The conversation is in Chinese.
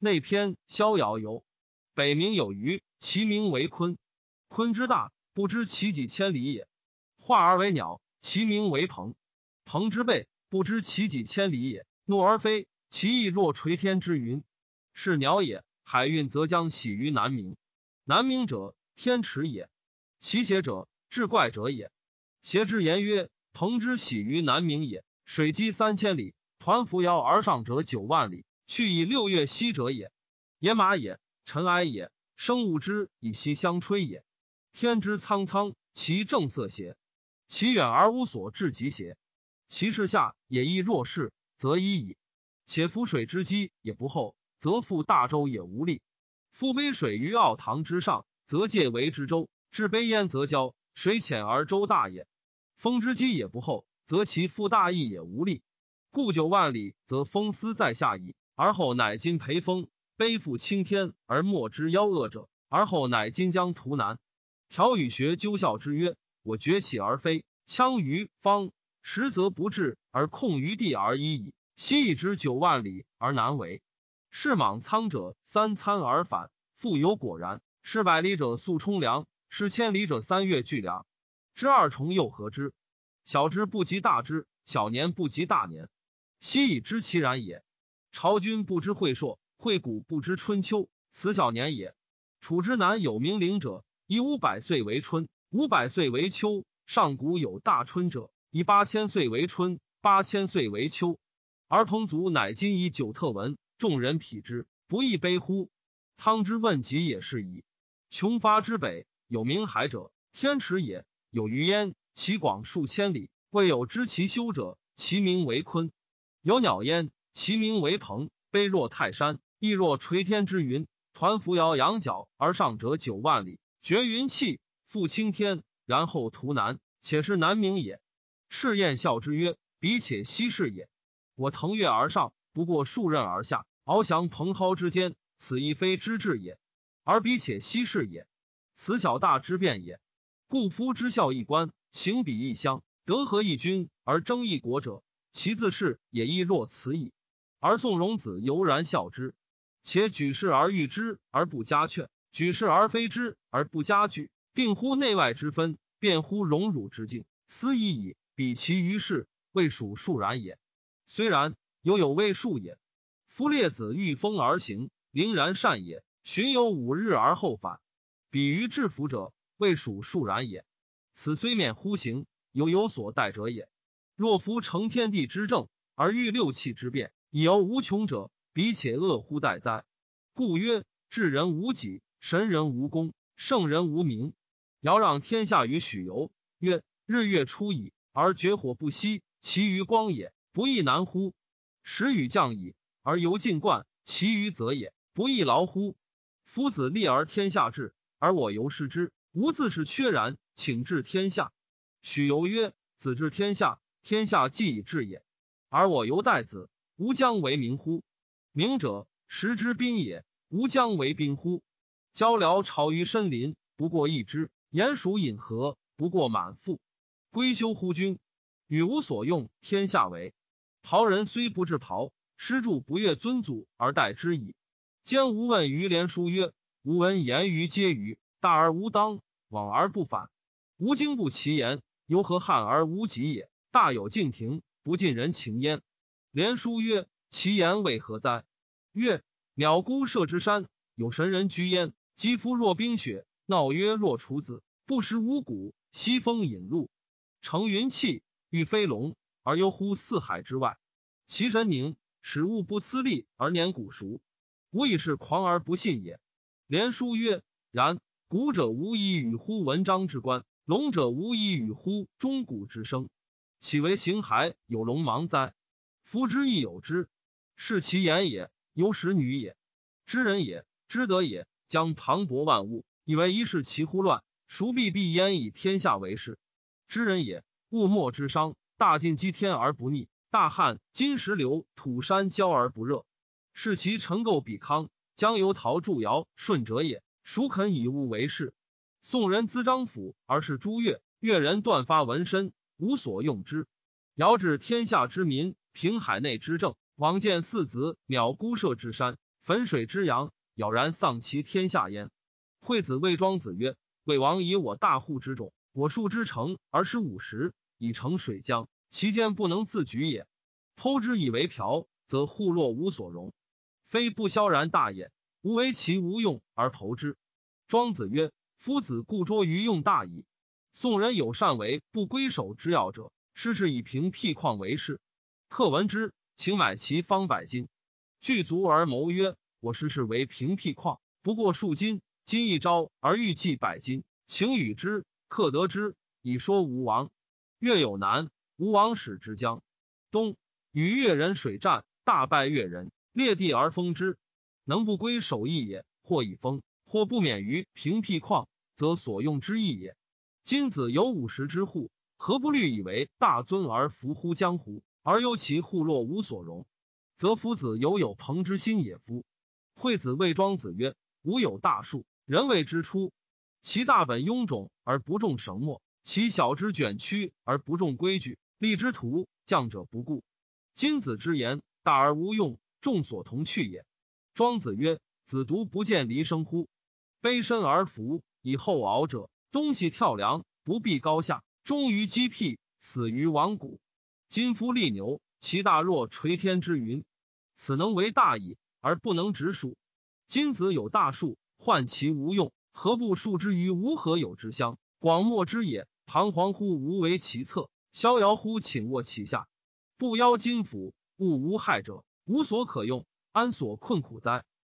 内篇逍遥游。北冥有鱼，其名为鲲。鲲之大，不知其几千里也。化而为鸟，其名为鹏。鹏之背，不知其几千里也。怒而飞，其翼若垂天之云。是鸟也。海运则将徙于南冥。南冥者，天池也。其邪者，志怪者也。邪之言曰：鹏之徙于南冥也。水击三千里，抟扶摇而上者九万里，去以六月息者也。野马也。尘埃也，生物之以息相吹也。天之苍苍，其正色邪？其远而无所至极邪？其视下也亦若是，则已矣。且夫水之积也不厚，则覆大舟也无力。夫杯水于奥堂之上，则介为之舟；至杯焉，则交。水浅而舟大也。风之积也不厚，则其覆大翼也无力。故九万里，则风思在下矣，而后乃今培风。背负青天而莫之夭恶者，而后乃今将图南。调与学究笑之曰：“我崛起而飞，羌于方，实则不至而控于地而已矣。昔以之九万里而难为。是莽苍者三餐而返，复有果然。是百里者速冲凉，是千里者三月俱凉。知二重又何之？小之不及大之，小年不及大年。昔以知其然也。朝君不知会朔。”会古不知春秋，此小年也。楚之南有冥灵者，以五百岁为春，五百岁为秋。上古有大春者，以八千岁为春，八千岁为秋。而同族乃今以九特文，众人匹之，不亦悲乎？汤之问疾也是矣。穷发之北有冥海者，天池也；有鱼焉，其广数千里，未有知其修者。其名为鲲。有鸟焉，其名为鹏，悲若泰山。翼若垂天之云，抟扶摇羊角而上者九万里，绝云气，覆青天，然后图南，且是南冥也。赤焰笑之曰：“彼且奚是也？我腾跃而上，不过数仞而下，翱翔蓬蒿之间，此亦非之至也。而彼且奚是也？此小大之变也。故夫之孝一官，行比一乡，德合一君，而争一国者，其自是也亦若此矣。而宋荣子犹然笑之。”且举世而誉之而不加劝，举世而非之而不加惧，定乎内外之分，辩乎荣辱之境，斯已矣。比其于世，未属数然也。虽然，犹有未数也。夫列子御风而行，凌然善也；巡游五日而后返，彼于制服者，未属数然也。此虽免乎行，犹有所待者也。若夫成天地之正，而欲六气之变，以游无穷者。彼且恶乎待哉？故曰：智人无己，神人无功，圣人无名。尧让天下于许由，曰：日月出矣，而绝火不息，其余光也，不亦难乎？时雨降矣，而犹尽贯，其余则也，不亦劳乎？夫子立而天下治，而我犹失之，吾自是缺然，请治天下。许由曰：子治天下，天下既已治也，而我犹待子，吾将为民乎？明者，食之宾也。吾将为宾乎？交辽巢于深林，不过一之；鼹鼠饮河，不过满腹。归休乎君，与无所用，天下为。袍人虽不至袍，师著不越尊祖而待之矣。兼吾问于连书曰：“吾闻言于皆于大而无当，往而不返。吾经不其言，犹何汉而无己也？大有敬亭，不近人情焉。”连书曰：“其言为何哉？”曰：鸟孤射之山，有神人居焉。肌肤若冰雪，闹曰若处子，不食五谷，西风引入，乘云气，欲飞龙，而游乎四海之外。其神宁，使物不思利而年古熟，吾以是狂而不信也。连书曰：然。古者无以与乎文章之官，龙者无以与乎钟鼓之声，岂为形骸有龙芒哉？夫之亦有之，是其言也。由使女也，知人也，知德也，将磅礴万物，以为一世其乎乱？孰必必焉以天下为事？知人也，物莫之伤，大晋积天而不逆，大旱金石流土山焦而不热，是其成构比康，将由陶铸尧舜者也。孰肯以物为事？宋人资张府而是朱越，越人断发纹身，无所用之。尧治天下之民，平海内之政。王见四子，渺孤射之山，汾水之阳，杳然丧其天下焉。惠子谓庄子曰：“魏王以我大户之众，我数之城而食五十，以成水江，其间不能自举也。剖之以为瓢，则户落无所容，非不萧然大也。吾为其无用而投之。”庄子曰：“夫子固拙于用大矣。宋人有善为不归守之要者，师是以平辟旷为事。客闻之，请买其方百金，具足而谋曰：‘我师是为平辟旷，不过数金。’”今一朝而欲计百金，请与之。客得之，以说吴王。越有难，吴王使之江东，与越人水战，大败越人，裂地而封之。能不归守义也，或以封，或不免于平辟旷，则所用之义也。今子有五十之户，何不虑以为大尊而服乎江湖，而忧其户落无所容？则夫子犹有朋之心也夫。惠子谓庄子曰：“吾有大树。”人谓之初，其大本臃肿而不重绳墨，其小之卷曲而不重规矩，立之徒将者不顾。今子之言，大而无用，众所同去也。庄子曰：“子独不见离生乎？卑身而服，以后敖者，东西跳梁，不避高下，终于击辟，死于亡谷。今夫立牛，其大若垂天之云，此能为大矣，而不能直树。今子有大树。”患其无用，何不树之于无何有之乡？广漠之野，彷徨乎无为其侧，逍遥乎寝卧其下。不邀金斧，物无害者，无所可用，安所困苦哉？